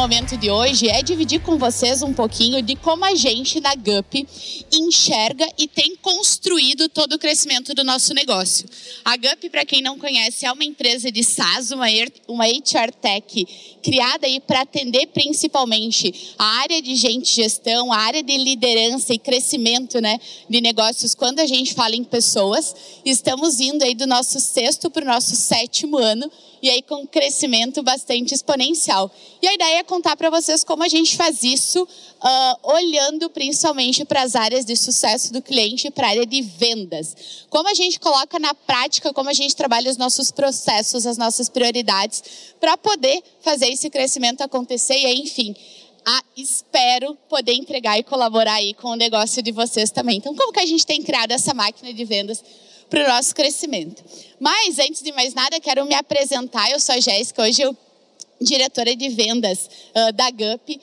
momento de hoje é dividir com vocês um pouquinho de como a gente na GUP enxerga e tem construído todo o crescimento do nosso negócio. A GUP, para quem não conhece, é uma empresa de SaaS, uma, uma HR Tech, criada aí para atender principalmente a área de gente gestão, a área de liderança e crescimento né, de negócios quando a gente fala em pessoas. Estamos indo aí do nosso sexto para o nosso sétimo ano e aí com um crescimento bastante exponencial. E a ideia é contar para vocês como a gente faz isso, uh, olhando principalmente para as áreas de sucesso do cliente, para a área de vendas. Como a gente coloca na prática, como a gente trabalha os nossos processos, as nossas prioridades, para poder fazer esse crescimento acontecer e aí, enfim, ah, espero poder entregar e colaborar aí com o negócio de vocês também. Então, como que a gente tem criado essa máquina de vendas para o nosso crescimento. Mas, antes de mais nada, quero me apresentar. Eu sou a Jéssica, hoje eu diretora de vendas uh, da GUP,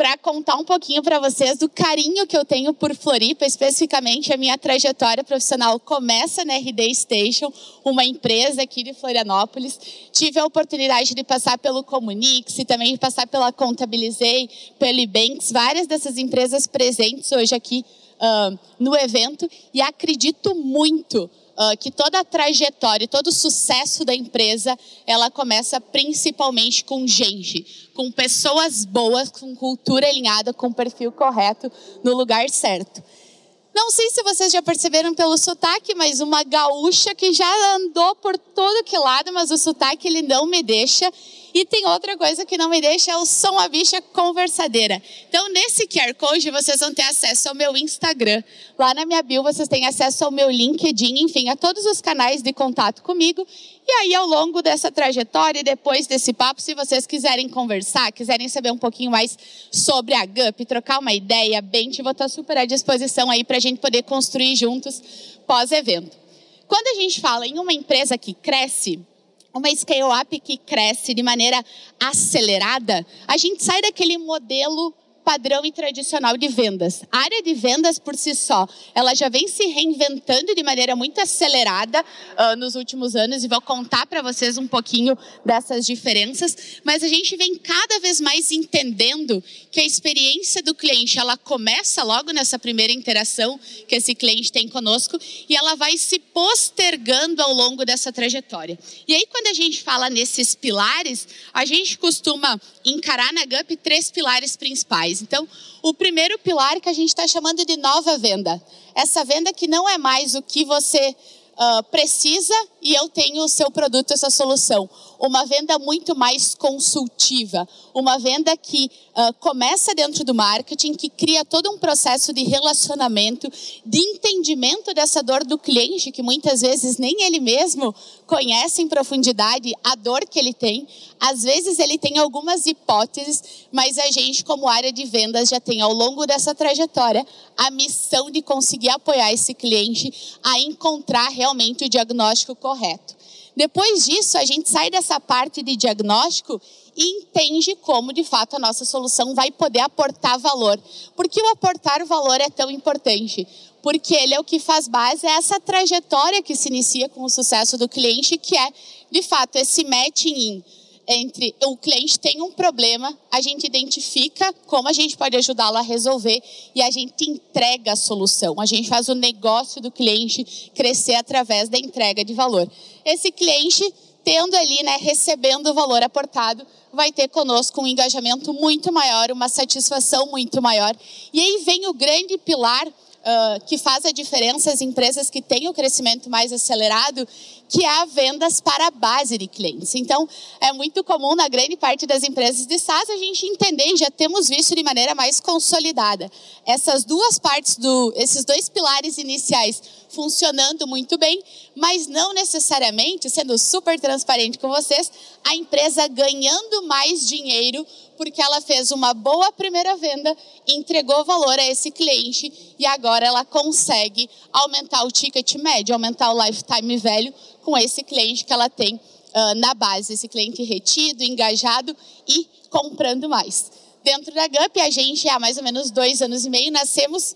para contar um pouquinho para vocês do carinho que eu tenho por Floripa, especificamente a minha trajetória profissional começa na RD Station, uma empresa aqui de Florianópolis. Tive a oportunidade de passar pelo Comunix e também de passar pela Contabilizei, pelo Ebanks, várias dessas empresas presentes hoje aqui uh, no evento e acredito muito uh, que toda a trajetória, todo o sucesso da empresa, ela começa principalmente com gente, com pessoas boas, com cultura alinhada, com perfil correto, no lugar certo. Não sei se vocês já perceberam pelo sotaque, mas uma gaúcha que já andou por todo que lado, mas o sotaque ele não me deixa. E tem outra coisa que não me deixa, é o som a bicha conversadeira. Então, nesse QR Code, vocês vão ter acesso ao meu Instagram. Lá na minha bio, vocês têm acesso ao meu LinkedIn, enfim, a todos os canais de contato comigo. E aí, ao longo dessa trajetória e depois desse papo, se vocês quiserem conversar, quiserem saber um pouquinho mais sobre a GUP, trocar uma ideia, bem, vou estar super à disposição aí para a gente poder construir juntos pós-evento. Quando a gente fala em uma empresa que cresce, uma scale-up que cresce de maneira acelerada, a gente sai daquele modelo padrão e tradicional de vendas. A área de vendas por si só, ela já vem se reinventando de maneira muito acelerada uh, nos últimos anos e vou contar para vocês um pouquinho dessas diferenças, mas a gente vem cada vez mais entendendo que a experiência do cliente, ela começa logo nessa primeira interação que esse cliente tem conosco e ela vai se postergando ao longo dessa trajetória. E aí quando a gente fala nesses pilares, a gente costuma encarar na GUP três pilares principais. Então, o primeiro pilar que a gente está chamando de nova venda. Essa venda que não é mais o que você uh, precisa e eu tenho o seu produto, essa solução. Uma venda muito mais consultiva, uma venda que uh, começa dentro do marketing, que cria todo um processo de relacionamento, de entendimento dessa dor do cliente, que muitas vezes nem ele mesmo conhece em profundidade a dor que ele tem. Às vezes ele tem algumas hipóteses, mas a gente, como área de vendas, já tem ao longo dessa trajetória a missão de conseguir apoiar esse cliente a encontrar realmente o diagnóstico correto correto. Depois disso, a gente sai dessa parte de diagnóstico e entende como, de fato, a nossa solução vai poder aportar valor. Por que o aportar valor é tão importante? Porque ele é o que faz base a essa trajetória que se inicia com o sucesso do cliente, que é, de fato, esse matching in entre o cliente tem um problema, a gente identifica como a gente pode ajudá-lo a resolver e a gente entrega a solução. A gente faz o negócio do cliente crescer através da entrega de valor. Esse cliente tendo ali, né, recebendo o valor aportado, vai ter conosco um engajamento muito maior, uma satisfação muito maior. E aí vem o grande pilar uh, que faz a diferença as empresas que têm o crescimento mais acelerado, que é a vendas para a base de clientes. Então, é muito comum na grande parte das empresas de SaaS a gente entender já temos visto de maneira mais consolidada. Essas duas partes, do, esses dois pilares iniciais funcionando muito bem, mas não necessariamente, sendo super transparente com vocês, a empresa ganhando mais dinheiro porque ela fez uma boa primeira venda, entregou valor a esse cliente e agora ela consegue aumentar o ticket médio, aumentar o lifetime velho com esse cliente que ela tem uh, na base, esse cliente retido, engajado e comprando mais. Dentro da GUP, a gente há mais ou menos dois anos e meio nascemos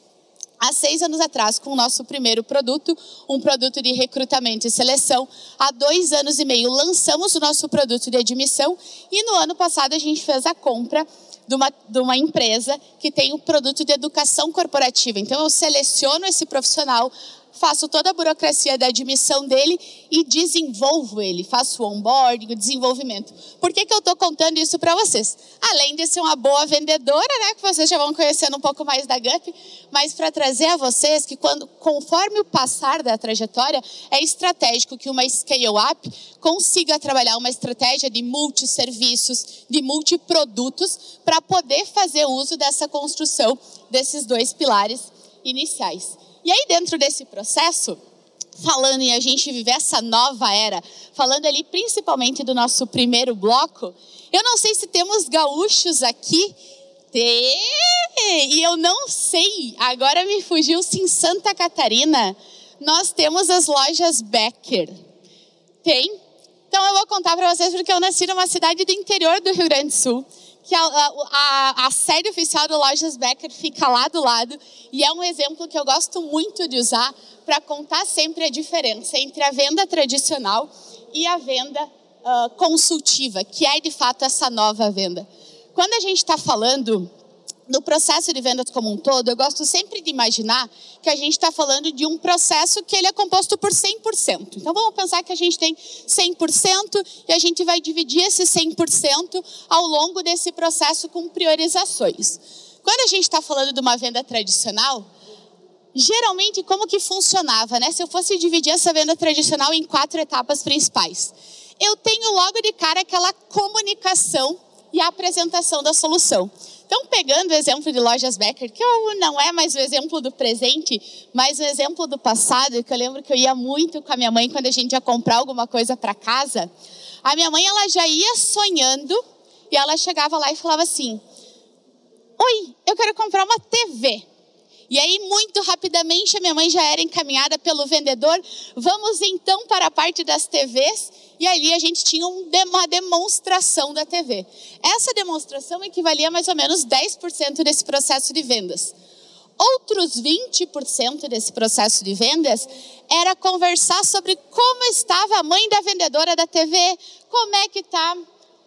há seis anos atrás com o nosso primeiro produto, um produto de recrutamento e seleção. Há dois anos e meio lançamos o nosso produto de admissão e no ano passado a gente fez a compra de uma, de uma empresa que tem o um produto de educação corporativa. Então eu seleciono esse profissional, faço toda a burocracia da admissão dele e desenvolvo ele, faço o onboarding, o desenvolvimento. Por que, que eu estou contando isso para vocês? Além de ser uma boa vendedora, né, que vocês já vão conhecendo um pouco mais da GUP, mas para trazer a vocês que quando, conforme o passar da trajetória, é estratégico que uma scale-up consiga trabalhar uma estratégia de multisserviços, de multiprodutos, para poder fazer uso dessa construção desses dois pilares iniciais. E aí, dentro desse processo, falando em a gente viver essa nova era, falando ali principalmente do nosso primeiro bloco, eu não sei se temos gaúchos aqui. E eu não sei, agora me fugiu se em Santa Catarina nós temos as lojas Becker. Tem? Então eu vou contar para vocês porque eu nasci numa cidade do interior do Rio Grande do Sul que a, a, a, sede oficial do Lojas Becker fica lá do lado e é um exemplo que eu gosto muito de usar para contar sempre a diferença entre a venda tradicional e a venda uh, consultiva, que é de fato essa nova venda. Quando a gente está falando no processo de vendas como um todo, eu gosto sempre de imaginar que a gente está falando de um processo que ele é composto por 100%. Então vamos pensar que a gente tem 100% e a gente vai dividir esse 100% ao longo desse processo com priorizações. Quando a gente está falando de uma venda tradicional, geralmente como que funcionava, né? Se eu fosse dividir essa venda tradicional em quatro etapas principais. Eu tenho logo de cara aquela comunicação e a apresentação da solução. Então, pegando o exemplo de lojas Becker, que não é mais o exemplo do presente, mas o exemplo do passado, que eu lembro que eu ia muito com a minha mãe quando a gente ia comprar alguma coisa para casa. A minha mãe, ela já ia sonhando e ela chegava lá e falava assim: Oi, eu quero comprar uma TV. E aí, muito rapidamente, a minha mãe já era encaminhada pelo vendedor. Vamos então para a parte das TVs. E ali a gente tinha uma demonstração da TV. Essa demonstração equivalia a mais ou menos 10% desse processo de vendas. Outros 20% desse processo de vendas era conversar sobre como estava a mãe da vendedora da TV, como é que está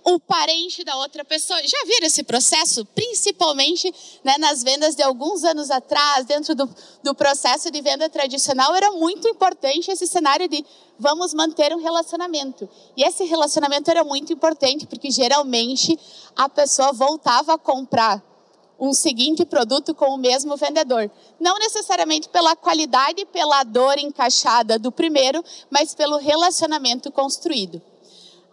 o parente da outra pessoa. Já viram esse processo? Principalmente né, nas vendas de alguns anos atrás, dentro do, do processo de venda tradicional, era muito importante esse cenário de vamos manter um relacionamento. E esse relacionamento era muito importante, porque geralmente a pessoa voltava a comprar um seguinte produto com o mesmo vendedor. Não necessariamente pela qualidade e pela dor encaixada do primeiro, mas pelo relacionamento construído.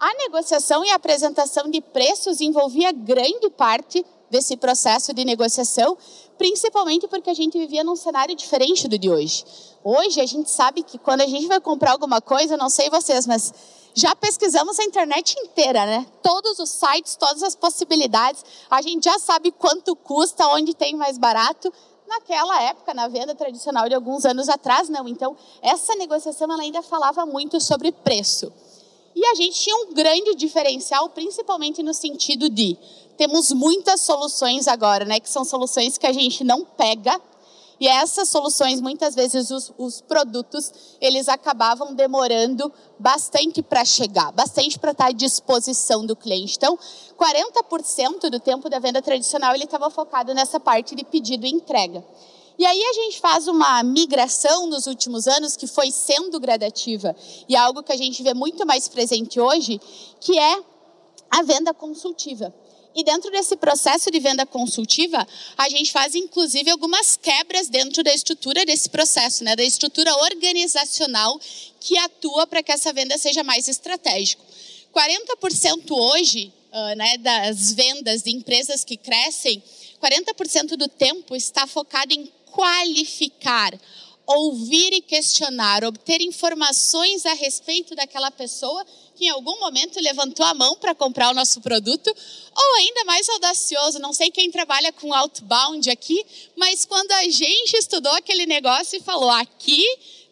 A negociação e a apresentação de preços envolvia grande parte desse processo de negociação, principalmente porque a gente vivia num cenário diferente do de hoje. Hoje a gente sabe que quando a gente vai comprar alguma coisa, não sei vocês, mas já pesquisamos a internet inteira, né? Todos os sites, todas as possibilidades. A gente já sabe quanto custa, onde tem mais barato. Naquela época, na venda tradicional de alguns anos atrás, não. Então, essa negociação ela ainda falava muito sobre preço. E a gente tinha um grande diferencial, principalmente no sentido de temos muitas soluções agora, né? Que são soluções que a gente não pega. E essas soluções, muitas vezes, os, os produtos, eles acabavam demorando bastante para chegar, bastante para estar à disposição do cliente. Então, 40% do tempo da venda tradicional, ele estava focado nessa parte de pedido e entrega. E aí a gente faz uma migração nos últimos anos que foi sendo gradativa e é algo que a gente vê muito mais presente hoje, que é a venda consultiva. E dentro desse processo de venda consultiva, a gente faz inclusive algumas quebras dentro da estrutura desse processo, né, da estrutura organizacional que atua para que essa venda seja mais estratégica. 40% hoje uh, né, das vendas de empresas que crescem, 40% do tempo está focado em qualificar, ouvir e questionar, obter informações a respeito daquela pessoa que em algum momento levantou a mão para comprar o nosso produto, ou ainda mais audacioso, não sei quem trabalha com outbound aqui, mas quando a gente estudou aquele negócio e falou: aqui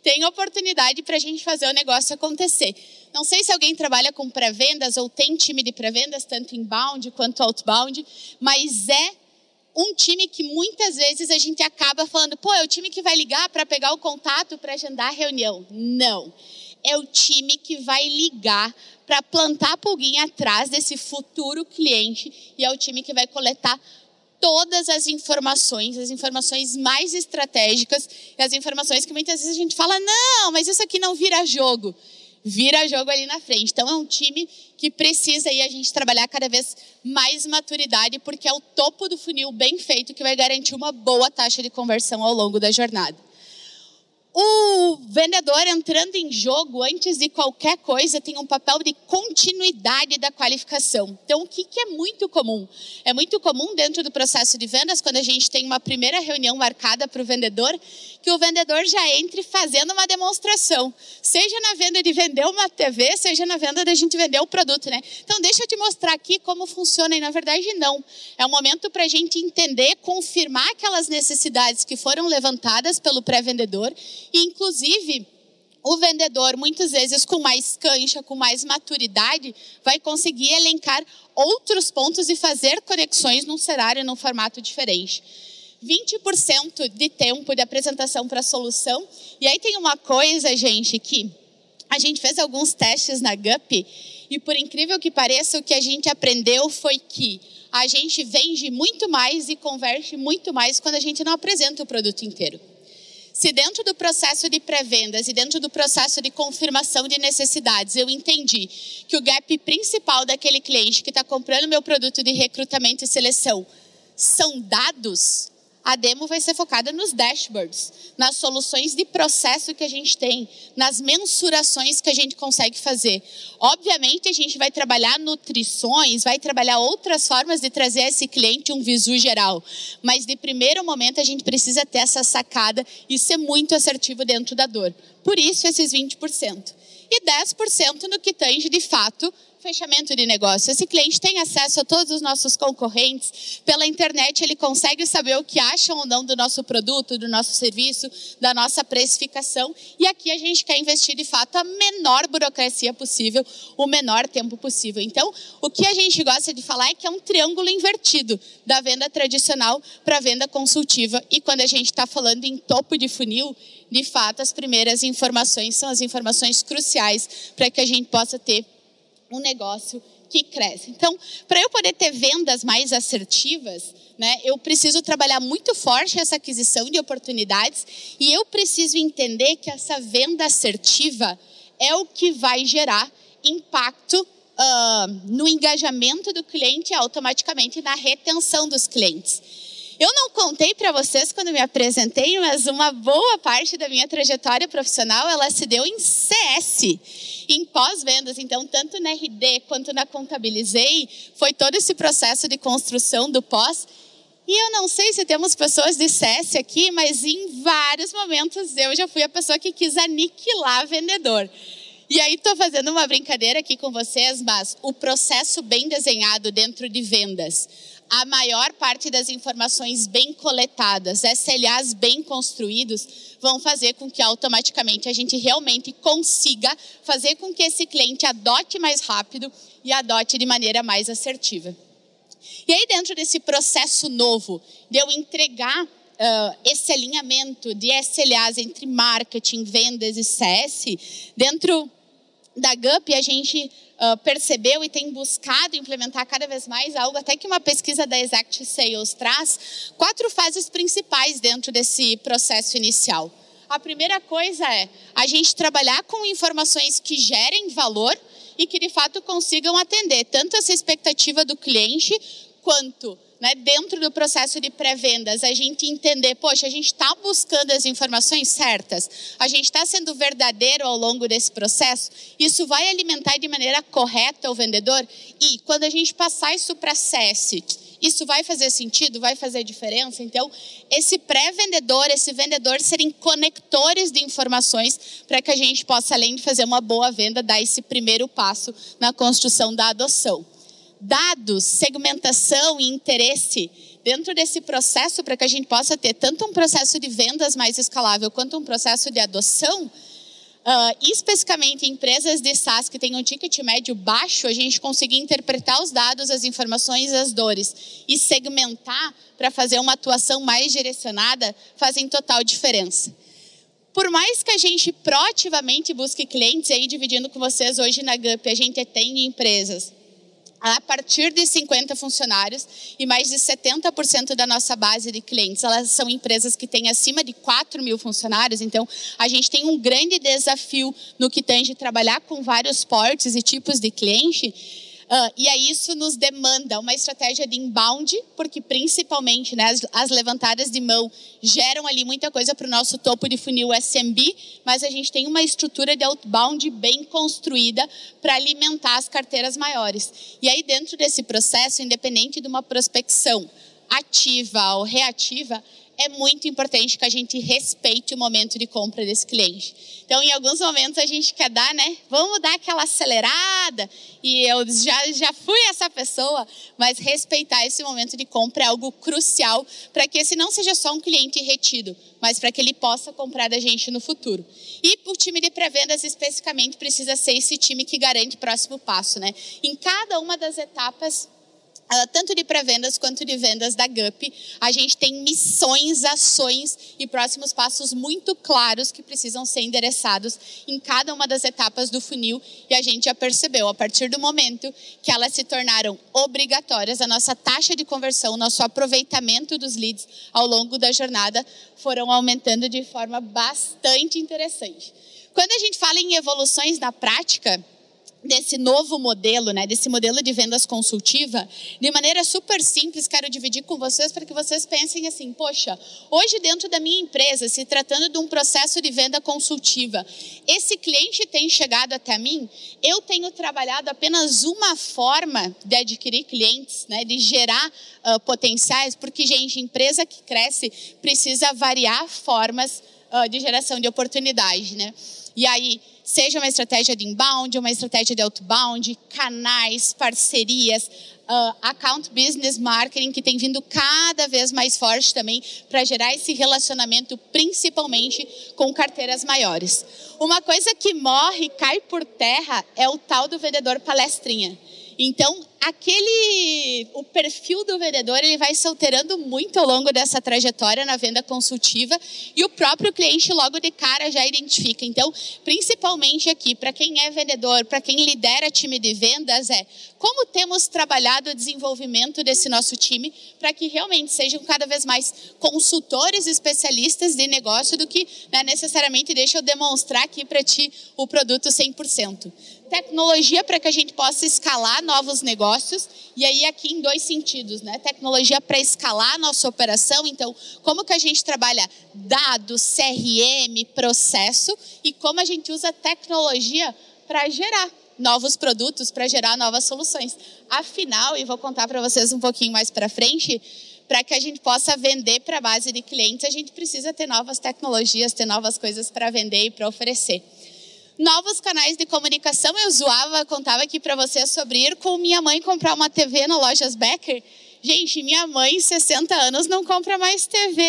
tem oportunidade para a gente fazer o negócio acontecer. Não sei se alguém trabalha com pré-vendas ou tem time de pré-vendas, tanto inbound quanto outbound, mas é um time que muitas vezes a gente acaba falando, pô, é o time que vai ligar para pegar o contato para agendar a reunião. Não. É o time que vai ligar para plantar a pulguinha atrás desse futuro cliente e é o time que vai coletar todas as informações, as informações mais estratégicas e as informações que muitas vezes a gente fala: não, mas isso aqui não vira jogo. Vira jogo ali na frente. Então é um time que precisa aí a gente trabalhar cada vez mais maturidade, porque é o topo do funil bem feito que vai garantir uma boa taxa de conversão ao longo da jornada o vendedor entrando em jogo antes de qualquer coisa tem um papel de continuidade da qualificação. Então, o que, que é muito comum? É muito comum dentro do processo de vendas, quando a gente tem uma primeira reunião marcada para o vendedor, que o vendedor já entre fazendo uma demonstração. Seja na venda de vender uma TV, seja na venda da gente vender o produto, né? Então, deixa eu te mostrar aqui como funciona. E, na verdade, não. É um momento para a gente entender, confirmar aquelas necessidades que foram levantadas pelo pré-vendedor e, inclusive, o vendedor, muitas vezes com mais cancha, com mais maturidade, vai conseguir elencar outros pontos e fazer conexões num cenário, num formato diferente. 20% de tempo de apresentação para a solução. E aí tem uma coisa, gente, que a gente fez alguns testes na GUP e por incrível que pareça, o que a gente aprendeu foi que a gente vende muito mais e converte muito mais quando a gente não apresenta o produto inteiro. Se dentro do processo de pré-vendas e dentro do processo de confirmação de necessidades eu entendi que o gap principal daquele cliente que está comprando meu produto de recrutamento e seleção são dados, a demo vai ser focada nos dashboards, nas soluções de processo que a gente tem, nas mensurações que a gente consegue fazer. Obviamente, a gente vai trabalhar nutrições, vai trabalhar outras formas de trazer a esse cliente um visu geral, mas de primeiro momento a gente precisa ter essa sacada e ser muito assertivo dentro da dor. Por isso, esses 20%. E 10% no que tange, de fato, fechamento de negócio. Esse cliente tem acesso a todos os nossos concorrentes. Pela internet, ele consegue saber o que acham ou não do nosso produto, do nosso serviço, da nossa precificação. E aqui a gente quer investir, de fato, a menor burocracia possível, o menor tempo possível. Então, o que a gente gosta de falar é que é um triângulo invertido da venda tradicional para a venda consultiva. E quando a gente está falando em topo de funil, de fato, as primeiras informações são as informações cruciais para que a gente possa ter um negócio que cresce. Então, para eu poder ter vendas mais assertivas, né, eu preciso trabalhar muito forte essa aquisição de oportunidades e eu preciso entender que essa venda assertiva é o que vai gerar impacto uh, no engajamento do cliente e automaticamente na retenção dos clientes. Eu não contei para vocês quando me apresentei, mas uma boa parte da minha trajetória profissional ela se deu em CS, em pós-vendas. Então, tanto na RD quanto na Contabilizei, foi todo esse processo de construção do pós. E eu não sei se temos pessoas de CS aqui, mas em vários momentos eu já fui a pessoa que quis aniquilar vendedor. E aí estou fazendo uma brincadeira aqui com vocês, mas o processo bem desenhado dentro de vendas a maior parte das informações bem coletadas, SLAs bem construídos, vão fazer com que automaticamente a gente realmente consiga fazer com que esse cliente adote mais rápido e adote de maneira mais assertiva. E aí, dentro desse processo novo de eu entregar uh, esse alinhamento de SLAs entre marketing, vendas e CS, dentro da GUP a gente uh, percebeu e tem buscado implementar cada vez mais algo, até que uma pesquisa da Exact Sales traz quatro fases principais dentro desse processo inicial. A primeira coisa é a gente trabalhar com informações que gerem valor e que de fato consigam atender tanto essa expectativa do cliente quanto né, dentro do processo de pré-vendas, a gente entender, poxa, a gente está buscando as informações certas, a gente está sendo verdadeiro ao longo desse processo, isso vai alimentar de maneira correta o vendedor e quando a gente passar isso para CS, isso vai fazer sentido, vai fazer diferença. Então, esse pré-vendedor, esse vendedor serem conectores de informações para que a gente possa, além de fazer uma boa venda, dar esse primeiro passo na construção da adoção dados, segmentação e interesse dentro desse processo para que a gente possa ter tanto um processo de vendas mais escalável quanto um processo de adoção, Uh, especificamente em empresas de SaaS que têm um ticket médio baixo, a gente conseguir interpretar os dados, as informações, as dores e segmentar para fazer uma atuação mais direcionada fazem total diferença. Por mais que a gente proativamente busque clientes, aí dividindo com vocês hoje na GUP, a gente tem empresas a partir de 50 funcionários e mais de 70% da nossa base de clientes, elas são empresas que têm acima de 4 mil funcionários, então a gente tem um grande desafio no que tange trabalhar com vários portes e tipos de cliente, Uh, e aí isso nos demanda uma estratégia de inbound, porque principalmente né, as, as levantadas de mão geram ali muita coisa para o nosso topo de funil SMB, mas a gente tem uma estrutura de outbound bem construída para alimentar as carteiras maiores. E aí dentro desse processo, independente de uma prospecção ativa ou reativa, é muito importante que a gente respeite o momento de compra desse cliente. Então, em alguns momentos a gente quer dar, né? Vamos dar aquela acelerada. E eu já, já fui essa pessoa, mas respeitar esse momento de compra é algo crucial para que esse não seja só um cliente retido, mas para que ele possa comprar da gente no futuro. E o time de pré-vendas especificamente precisa ser esse time que garante o próximo passo, né? Em cada uma das etapas ah, tanto de pré-vendas quanto de vendas da GUP, a gente tem missões, ações e próximos passos muito claros que precisam ser endereçados em cada uma das etapas do funil e a gente já percebeu, a partir do momento que elas se tornaram obrigatórias, a nossa taxa de conversão, nosso aproveitamento dos leads ao longo da jornada foram aumentando de forma bastante interessante. Quando a gente fala em evoluções na prática, desse novo modelo, né, desse modelo de vendas consultiva, de maneira super simples, quero dividir com vocês para que vocês pensem assim: poxa, hoje dentro da minha empresa, se tratando de um processo de venda consultiva, esse cliente tem chegado até mim, eu tenho trabalhado apenas uma forma de adquirir clientes, né, de gerar uh, potenciais, porque gente, empresa que cresce precisa variar formas uh, de geração de oportunidade, né? E aí seja uma estratégia de inbound, uma estratégia de outbound, canais, parcerias, uh, account business marketing, que tem vindo cada vez mais forte também para gerar esse relacionamento, principalmente com carteiras maiores. Uma coisa que morre, cai por terra, é o tal do vendedor palestrinha. Então, aquele o perfil do vendedor ele vai se alterando muito ao longo dessa trajetória na venda consultiva e o próprio cliente logo de cara já identifica. Então, principalmente aqui para quem é vendedor, para quem lidera time de vendas é como temos trabalhado o desenvolvimento desse nosso time para que realmente sejam cada vez mais consultores especialistas de negócio do que né, necessariamente deixa eu demonstrar aqui para ti o produto 100% tecnologia para que a gente possa escalar novos negócios, e aí aqui em dois sentidos, né? Tecnologia para escalar a nossa operação, então, como que a gente trabalha dados, CRM, processo, e como a gente usa tecnologia para gerar novos produtos, para gerar novas soluções. Afinal, e vou contar para vocês um pouquinho mais para frente, para que a gente possa vender para a base de clientes, a gente precisa ter novas tecnologias, ter novas coisas para vender e para oferecer novos canais de comunicação. Eu zoava, contava aqui para vocês sobre ir com minha mãe comprar uma TV na Lojas Becker. Gente, minha mãe, 60 anos, não compra mais TV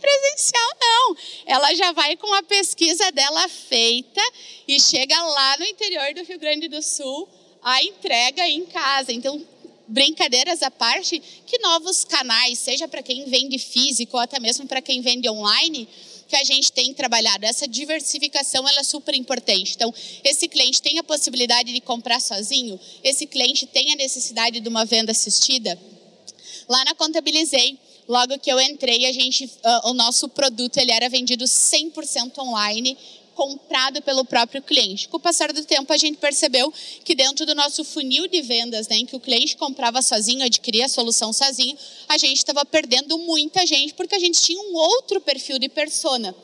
presencial, não. Ela já vai com a pesquisa dela feita e chega lá no interior do Rio Grande do Sul, a entrega em casa. Então, brincadeiras à parte, que novos canais, seja para quem vende físico ou até mesmo para quem vende online, que a gente tem trabalhado. Essa diversificação ela é super importante. Então, esse cliente tem a possibilidade de comprar sozinho, esse cliente tem a necessidade de uma venda assistida. Lá na Contabilizei, logo que eu entrei, a gente, uh, o nosso produto ele era vendido 100% online comprado pelo próprio cliente. Com o passar do tempo, a gente percebeu que dentro do nosso funil de vendas, né, em que o cliente comprava sozinho, adquiria a solução sozinho, a gente estava perdendo muita gente porque a gente tinha um outro perfil de persona.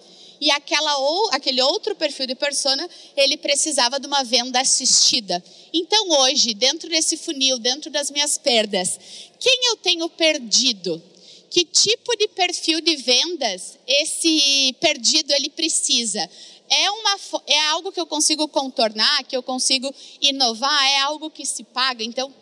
E aquela ou, aquele outro perfil de persona, ele precisava de uma venda assistida. Então, hoje, dentro desse funil, dentro das minhas perdas, quem eu tenho perdido? que tipo de perfil de vendas esse perdido ele precisa? É, uma, é algo que eu consigo contornar, que eu consigo inovar, é algo que se paga. Então,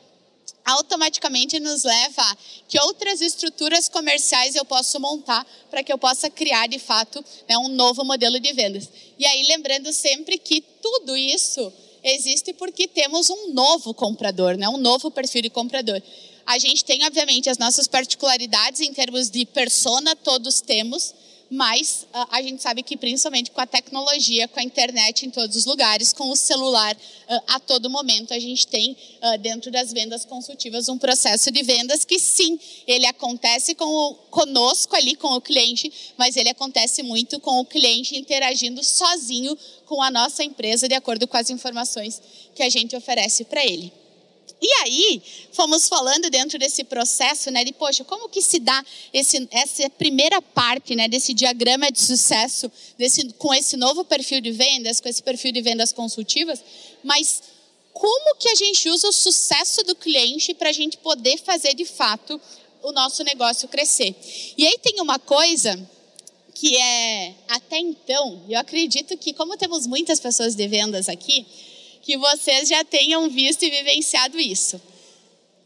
automaticamente nos leva a que outras estruturas comerciais eu posso montar para que eu possa criar de fato né, um novo modelo de vendas. E aí lembrando sempre que tudo isso existe porque temos um novo comprador, né, um novo perfil de comprador. A gente tem obviamente as nossas particularidades em termos de persona, todos temos, mas uh, a gente sabe que principalmente com a tecnologia, com a internet em todos os lugares, com o celular uh, a todo momento, a gente tem uh, dentro das vendas consultivas um processo de vendas que sim, ele acontece com o, conosco ali, com o cliente, mas ele acontece muito com o cliente interagindo sozinho com a nossa empresa, de acordo com as informações que a gente oferece para ele. E aí, fomos falando dentro desse processo, né, de, poxa, como que se dá esse, essa primeira parte, né, desse diagrama de sucesso, desse, com esse novo perfil de vendas, com esse perfil de vendas consultivas, mas como que a gente usa o sucesso do cliente para a gente poder fazer, de fato, o nosso negócio crescer. E aí tem uma coisa que é, até então, eu acredito que, como temos muitas pessoas de vendas aqui, que vocês já tenham visto e vivenciado isso.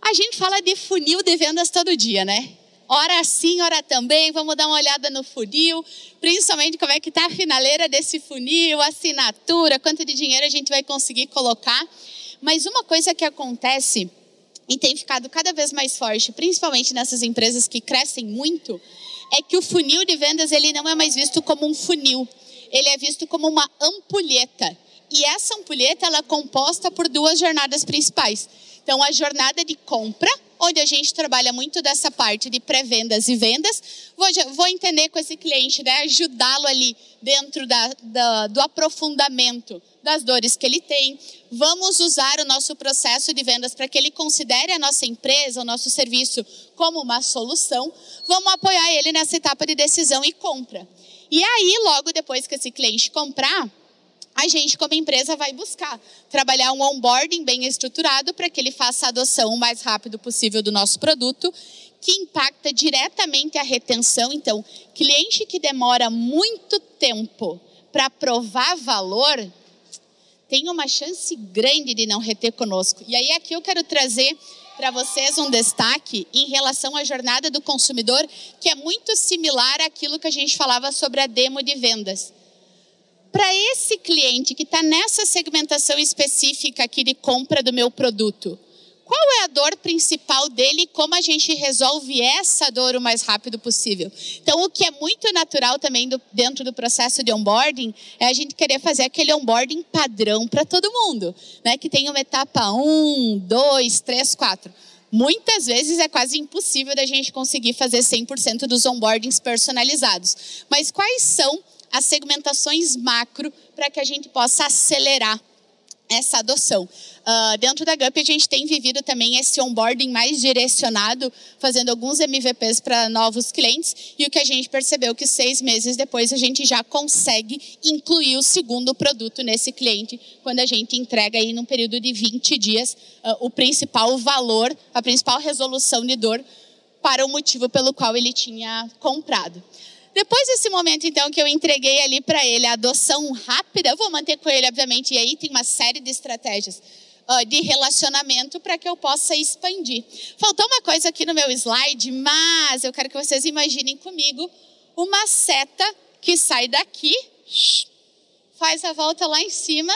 A gente fala de funil de vendas todo dia, né? Ora sim, ora também, vamos dar uma olhada no funil, principalmente como é que está a finaleira desse funil, assinatura, quanto de dinheiro a gente vai conseguir colocar. Mas uma coisa que acontece e tem ficado cada vez mais forte, principalmente nessas empresas que crescem muito, é que o funil de vendas ele não é mais visto como um funil, ele é visto como uma ampulheta. E essa ampulheta ela é composta por duas jornadas principais. Então, a jornada de compra, onde a gente trabalha muito dessa parte de pré-vendas e vendas. Vou, vou, entender com esse cliente, né? ajudá-lo ali dentro da, da, do aprofundamento das dores que ele tem. Vamos usar o nosso processo de vendas para que ele considere a nossa empresa, o nosso serviço, como uma solução. Vamos apoiar ele nessa etapa de decisão e compra. E aí, logo depois que esse cliente comprar, a gente, como empresa, vai buscar trabalhar um onboarding bem estruturado para que ele faça a adoção o mais rápido possível do nosso produto, que impacta diretamente a retenção. Então, cliente que demora muito tempo para provar valor, tem uma chance grande de não reter conosco. E aí, aqui eu quero trazer para vocês um destaque em relação à jornada do consumidor, que é muito similar àquilo que a gente falava sobre a demo de vendas para esse cliente que está nessa segmentação específica aqui de compra do meu produto, qual é a dor principal dele e como a gente resolve essa dor o mais rápido possível? Então, o que é muito natural também do, dentro do processo de onboarding é a gente querer fazer aquele onboarding padrão para todo mundo, né? Que tem uma etapa 1, 2, 3, 4. Muitas vezes é quase impossível da gente conseguir fazer 100% dos onboardings personalizados. Mas quais são as segmentações macro para que a gente possa acelerar essa adoção. Uh, dentro da GUP, a gente tem vivido também esse onboarding mais direcionado, fazendo alguns MVPs para novos clientes, e o que a gente percebeu que seis meses depois a gente já consegue incluir o segundo produto nesse cliente, quando a gente entrega aí num período de 20 dias uh, o principal valor, a principal resolução de dor para o motivo pelo qual ele tinha comprado. Depois desse momento, então, que eu entreguei ali para ele a adoção rápida, eu vou manter com ele, obviamente, e aí tem uma série de estratégias uh, de relacionamento para que eu possa expandir. Faltou uma coisa aqui no meu slide, mas eu quero que vocês imaginem comigo uma seta que sai daqui, faz a volta lá em cima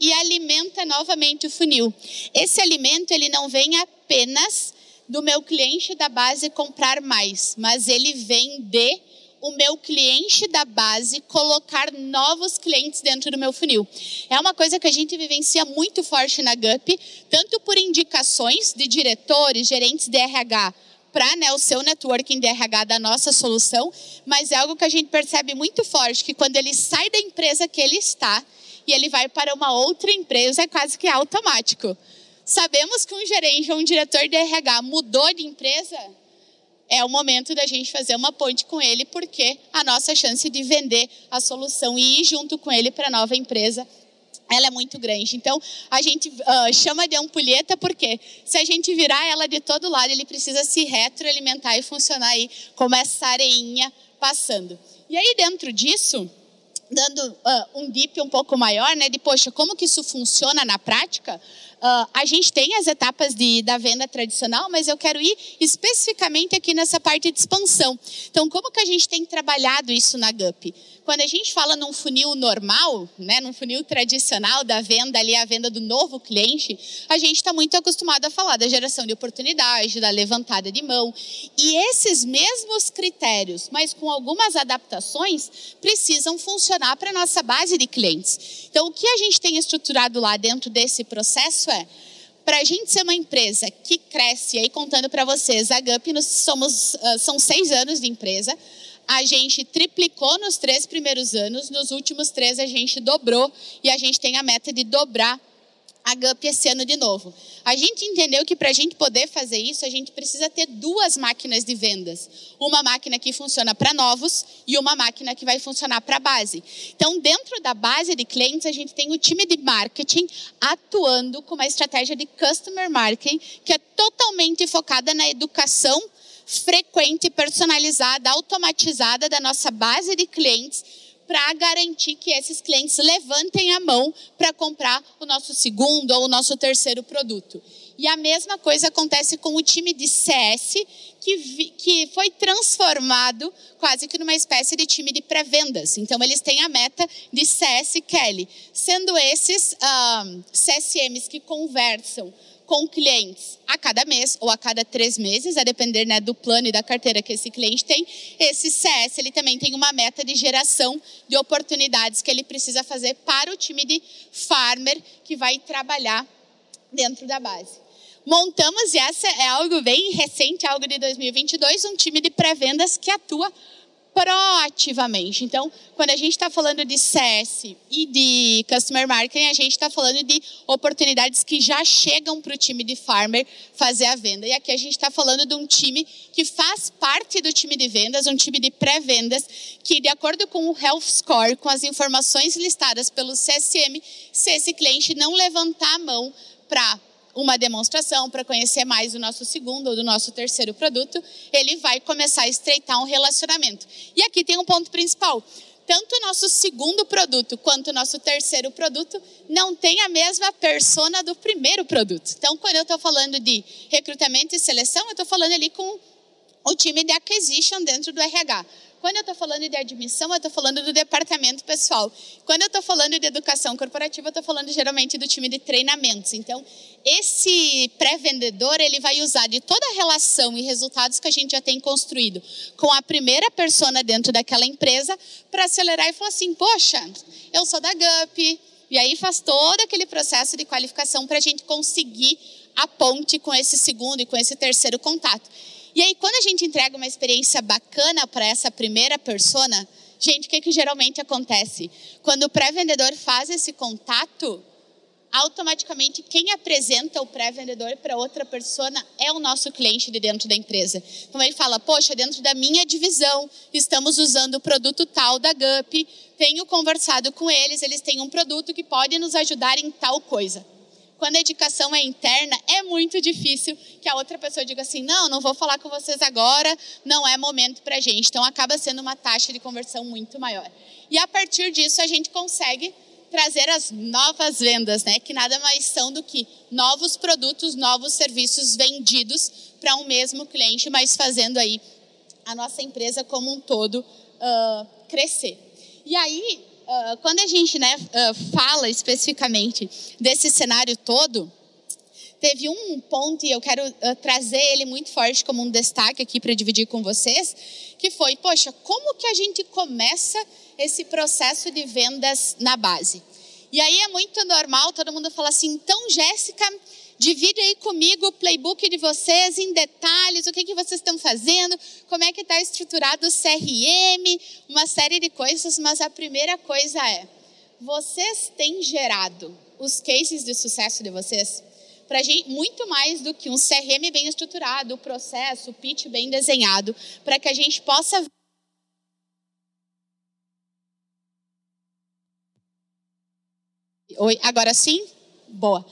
e alimenta novamente o funil. Esse alimento ele não vem apenas do meu cliente da base comprar mais, mas ele vem de o meu cliente da base colocar novos clientes dentro do meu funil. É uma coisa que a gente vivencia muito forte na GUP, tanto por indicações de diretores, gerentes de RH, para né, o seu networking de RH da nossa solução, mas é algo que a gente percebe muito forte, que quando ele sai da empresa que ele está e ele vai para uma outra empresa, é quase que automático. Sabemos que um gerente ou um diretor de RH mudou de empresa, é o momento da gente fazer uma ponte com ele, porque a nossa chance de vender a solução e ir junto com ele para a nova empresa ela é muito grande. Então, a gente uh, chama de ampulheta porque se a gente virar ela de todo lado, ele precisa se retroalimentar e funcionar aí como essa areinha passando. E aí, dentro disso, dando uh, um dip um pouco maior, né, de, poxa, como que isso funciona na prática, Uh, a gente tem as etapas de, da venda tradicional, mas eu quero ir especificamente aqui nessa parte de expansão. Então, como que a gente tem trabalhado isso na GUP? Quando a gente fala num funil normal, né, num funil tradicional da venda ali, a venda do novo cliente, a gente está muito acostumado a falar da geração de oportunidade, da levantada de mão. E esses mesmos critérios, mas com algumas adaptações, precisam funcionar para a nossa base de clientes. Então, o que a gente tem estruturado lá dentro desse processo é para a gente ser uma empresa que cresce, aí contando para vocês, a GUP nós somos, uh, são seis anos de empresa, a gente triplicou nos três primeiros anos, nos últimos três a gente dobrou e a gente tem a meta de dobrar a GUP esse ano de novo. A gente entendeu que para a gente poder fazer isso, a gente precisa ter duas máquinas de vendas. Uma máquina que funciona para novos e uma máquina que vai funcionar para a base. Então, dentro da base de clientes, a gente tem o time de marketing atuando com uma estratégia de customer marketing que é totalmente focada na educação frequente, personalizada, automatizada da nossa base de clientes para garantir que esses clientes levantem a mão para comprar o nosso segundo ou o nosso terceiro produto. E a mesma coisa acontece com o time de CS, que, vi, que foi transformado quase que numa espécie de time de pré-vendas. Então, eles têm a meta de CS Kelly, sendo esses um, CSMs que conversam com clientes a cada mês ou a cada três meses, a depender né, do plano e da carteira que esse cliente tem. Esse CS ele também tem uma meta de geração de oportunidades que ele precisa fazer para o time de farmer que vai trabalhar dentro da base. Montamos, e essa é algo bem recente, algo de 2022, um time de pré-vendas que atua proativamente. Então, quando a gente está falando de CS e de Customer Marketing, a gente está falando de oportunidades que já chegam para o time de Farmer fazer a venda. E aqui a gente está falando de um time que faz parte do time de vendas, um time de pré-vendas, que de acordo com o Health Score, com as informações listadas pelo CSM, se esse cliente não levantar a mão para uma demonstração para conhecer mais do nosso segundo ou do nosso terceiro produto, ele vai começar a estreitar um relacionamento. E aqui tem um ponto principal. Tanto o nosso segundo produto quanto o nosso terceiro produto não tem a mesma persona do primeiro produto. Então, quando eu estou falando de recrutamento e seleção, eu estou falando ali com o time de acquisition dentro do RH. Quando eu estou falando de admissão, eu estou falando do departamento pessoal. Quando eu estou falando de educação corporativa, eu estou falando geralmente do time de treinamentos. Então, esse pré-vendedor, ele vai usar de toda a relação e resultados que a gente já tem construído com a primeira persona dentro daquela empresa para acelerar e falar assim, poxa, eu sou da GUP. E aí faz todo aquele processo de qualificação para a gente conseguir a ponte com esse segundo e com esse terceiro contato. E aí, quando a gente entrega uma experiência bacana para essa primeira persona, gente, o que, que geralmente acontece? Quando o pré-vendedor faz esse contato, automaticamente quem apresenta o pré-vendedor para outra persona é o nosso cliente de dentro da empresa. Então ele fala: Poxa, dentro da minha divisão, estamos usando o produto tal da GUP, tenho conversado com eles, eles têm um produto que pode nos ajudar em tal coisa quando a indicação é interna, é muito difícil que a outra pessoa diga assim: não, não vou falar com vocês agora, não é momento para a gente. Então, acaba sendo uma taxa de conversão muito maior. E a partir disso, a gente consegue trazer as novas vendas, né? Que nada mais são do que novos produtos, novos serviços vendidos para um mesmo cliente, mas fazendo aí a nossa empresa como um todo uh, crescer. E aí, uh, quando a gente né, uh, fala especificamente desse cenário todo, teve um ponto, e eu quero uh, trazer ele muito forte como um destaque aqui para dividir com vocês, que foi, poxa, como que a gente começa esse processo de vendas na base? E aí é muito normal todo mundo falar assim, então, Jéssica, Divide aí comigo o playbook de vocês em detalhes, o que, que vocês estão fazendo, como é que está estruturado o CRM, uma série de coisas, mas a primeira coisa é, vocês têm gerado os cases de sucesso de vocês? Para gente, muito mais do que um CRM bem estruturado, o processo, o pitch bem desenhado, para que a gente possa Oi, agora sim? Boa.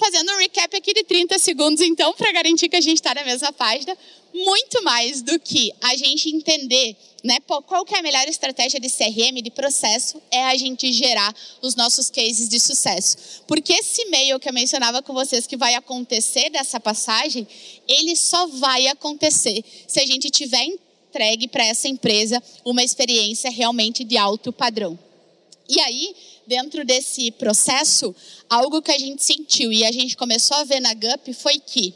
Fazendo um recap aqui de 30 segundos, então, para garantir que a gente está na mesma página, muito mais do que a gente entender né, qual que é a melhor estratégia de CRM, de processo, é a gente gerar os nossos cases de sucesso. Porque esse e-mail que eu mencionava com vocês que vai acontecer dessa passagem, ele só vai acontecer se a gente tiver entregue para essa empresa uma experiência realmente de alto padrão. E aí, dentro desse processo, algo que a gente sentiu e a gente começou a ver na GUP foi que,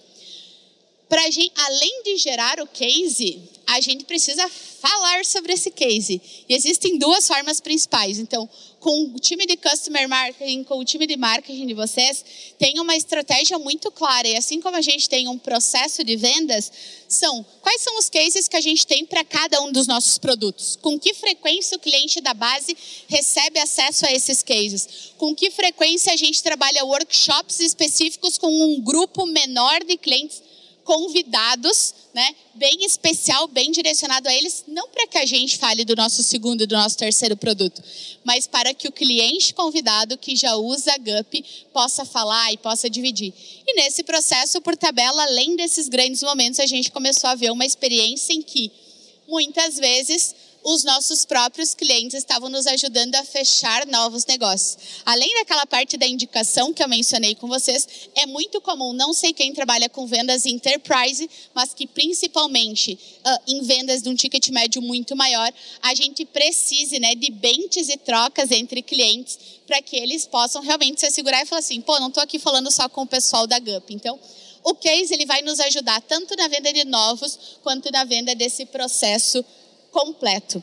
pra gente, além de gerar o case, a gente precisa falar sobre esse case. E existem duas formas principais. Então, com o time de customer marketing, com o time de marketing de vocês, tem uma estratégia muito clara. E assim como a gente tem um processo de vendas, são quais são os cases que a gente tem para cada um dos nossos produtos? Com que frequência o cliente da base recebe acesso a esses cases? Com que frequência a gente trabalha workshops específicos com um grupo menor de clientes convidados, né, bem especial, bem direcionado a eles, não para que a gente fale do nosso segundo e do nosso terceiro produto, mas para que o cliente convidado que já usa a GUP possa falar e possa dividir. E nesse processo, por tabela, além desses grandes momentos, a gente começou a ver uma experiência em que muitas vezes os nossos próprios clientes estavam nos ajudando a fechar novos negócios. Além daquela parte da indicação que eu mencionei com vocês, é muito comum, não sei quem trabalha com vendas enterprise, mas que principalmente uh, em vendas de um ticket médio muito maior, a gente precise né, de bentes e trocas entre clientes para que eles possam realmente se assegurar e falar assim, pô, não estou aqui falando só com o pessoal da GUP. Então, o case ele vai nos ajudar tanto na venda de novos quanto na venda desse processo completo.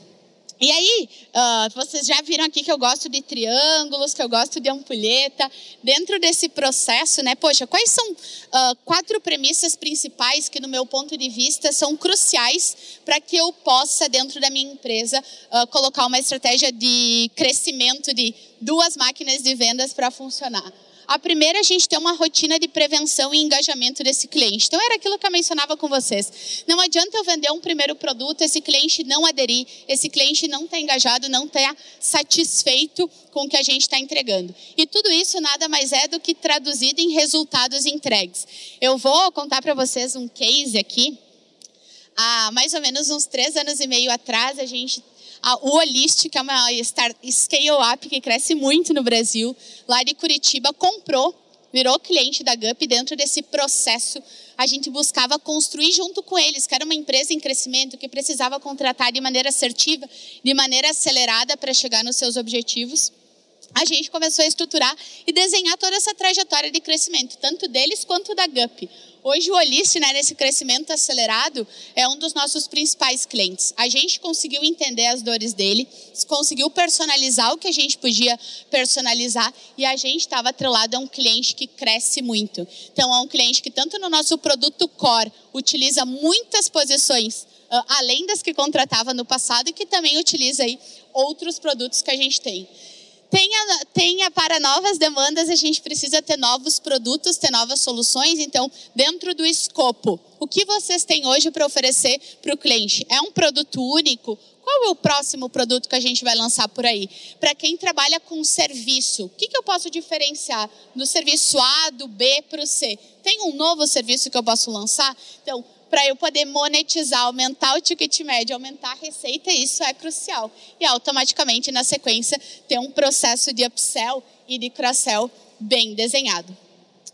E aí, uh, vocês já viram aqui que eu gosto de triângulos, que eu gosto de ampulheta. Dentro desse processo, né? Poxa, quais são uh, quatro premissas principais que, no meu ponto de vista, são cruciais para que eu possa, dentro da minha empresa, uh, colocar uma estratégia de crescimento de duas máquinas de vendas para funcionar? A primeira, a gente tem uma rotina de prevenção e engajamento desse cliente. Então, era aquilo que eu mencionava com vocês. Não adianta eu vender um primeiro produto, esse cliente não aderir, esse cliente não está engajado, não está satisfeito com o que a gente está entregando. E tudo isso nada mais é do que traduzido em resultados entregues. Eu vou contar para vocês um case aqui. Há mais ou menos uns três anos e meio atrás, a gente o Olist, que é uma scale-up que cresce muito no Brasil, lá de Curitiba, comprou, virou cliente da GUP. Dentro desse processo, a gente buscava construir junto com eles, que era uma empresa em crescimento que precisava contratar de maneira assertiva, de maneira acelerada para chegar nos seus objetivos a gente começou a estruturar e desenhar toda essa trajetória de crescimento, tanto deles quanto da GUP. Hoje o Olist, né, nesse crescimento acelerado, é um dos nossos principais clientes. A gente conseguiu entender as dores dele, conseguiu personalizar o que a gente podia personalizar e a gente estava atrelado a um cliente que cresce muito. Então, é um cliente que tanto no nosso produto core utiliza muitas posições além das que contratava no passado e que também utiliza aí outros produtos que a gente tem tenha, tenha para novas demandas, a gente precisa ter novos produtos, ter novas soluções. Então, dentro do escopo, o que vocês têm hoje para oferecer para o cliente? É um produto único? Qual é o próximo produto que a gente vai lançar por aí? Para quem trabalha com serviço, o que, que eu posso diferenciar do serviço A, do B para o C? Tem um novo serviço que eu posso lançar? Então, para eu poder monetizar, aumentar o ticket médio, aumentar a receita, isso é crucial. E automaticamente, na sequência, ter um processo de upsell e de cross-sell bem desenhado.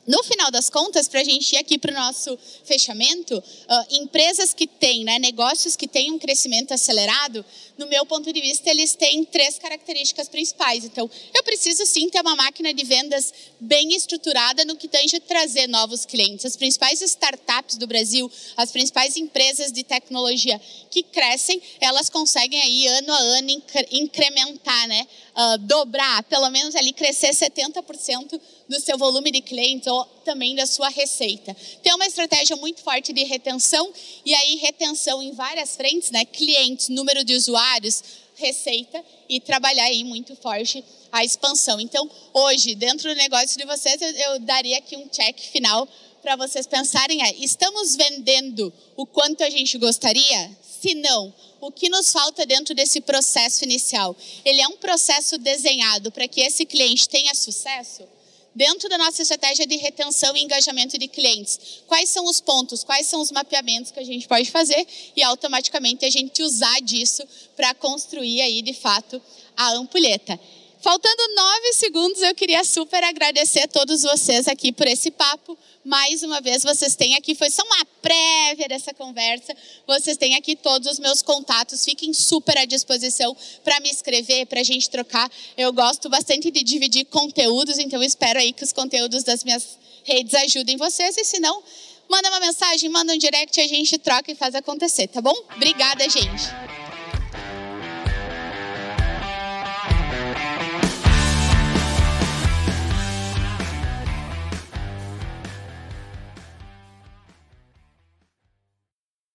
No final das contas, para a gente ir aqui para o nosso fechamento, uh, empresas que têm, né, negócios que têm um crescimento acelerado, no meu ponto de vista, eles têm três características principais. Então, eu preciso sim ter uma máquina de vendas bem estruturada no que tange trazer novos clientes. As principais startups do Brasil, as principais empresas de tecnologia que crescem, elas conseguem aí ano a ano incrementar, né, uh, dobrar, pelo menos ali crescer 70% do seu volume de clientes ou também da sua receita. Tem uma estratégia muito forte de retenção e aí retenção em várias frentes, né? Clientes, número de usuários, receita e trabalhar aí muito forte a expansão. Então, hoje, dentro do negócio de vocês, eu, eu daria aqui um check final para vocês pensarem é, estamos vendendo o quanto a gente gostaria? Se não, o que nos falta dentro desse processo inicial? Ele é um processo desenhado para que esse cliente tenha sucesso? Dentro da nossa estratégia de retenção e engajamento de clientes. Quais são os pontos, quais são os mapeamentos que a gente pode fazer e automaticamente a gente usar disso para construir aí de fato a ampulheta. Faltando nove segundos, eu queria super agradecer a todos vocês aqui por esse papo. Mais uma vez, vocês têm aqui, foi só uma prévia dessa conversa. Vocês têm aqui todos os meus contatos. Fiquem super à disposição para me escrever, para a gente trocar. Eu gosto bastante de dividir conteúdos, então espero aí que os conteúdos das minhas redes ajudem vocês. E se não, manda uma mensagem, manda um direct, a gente troca e faz acontecer, tá bom? Obrigada, gente.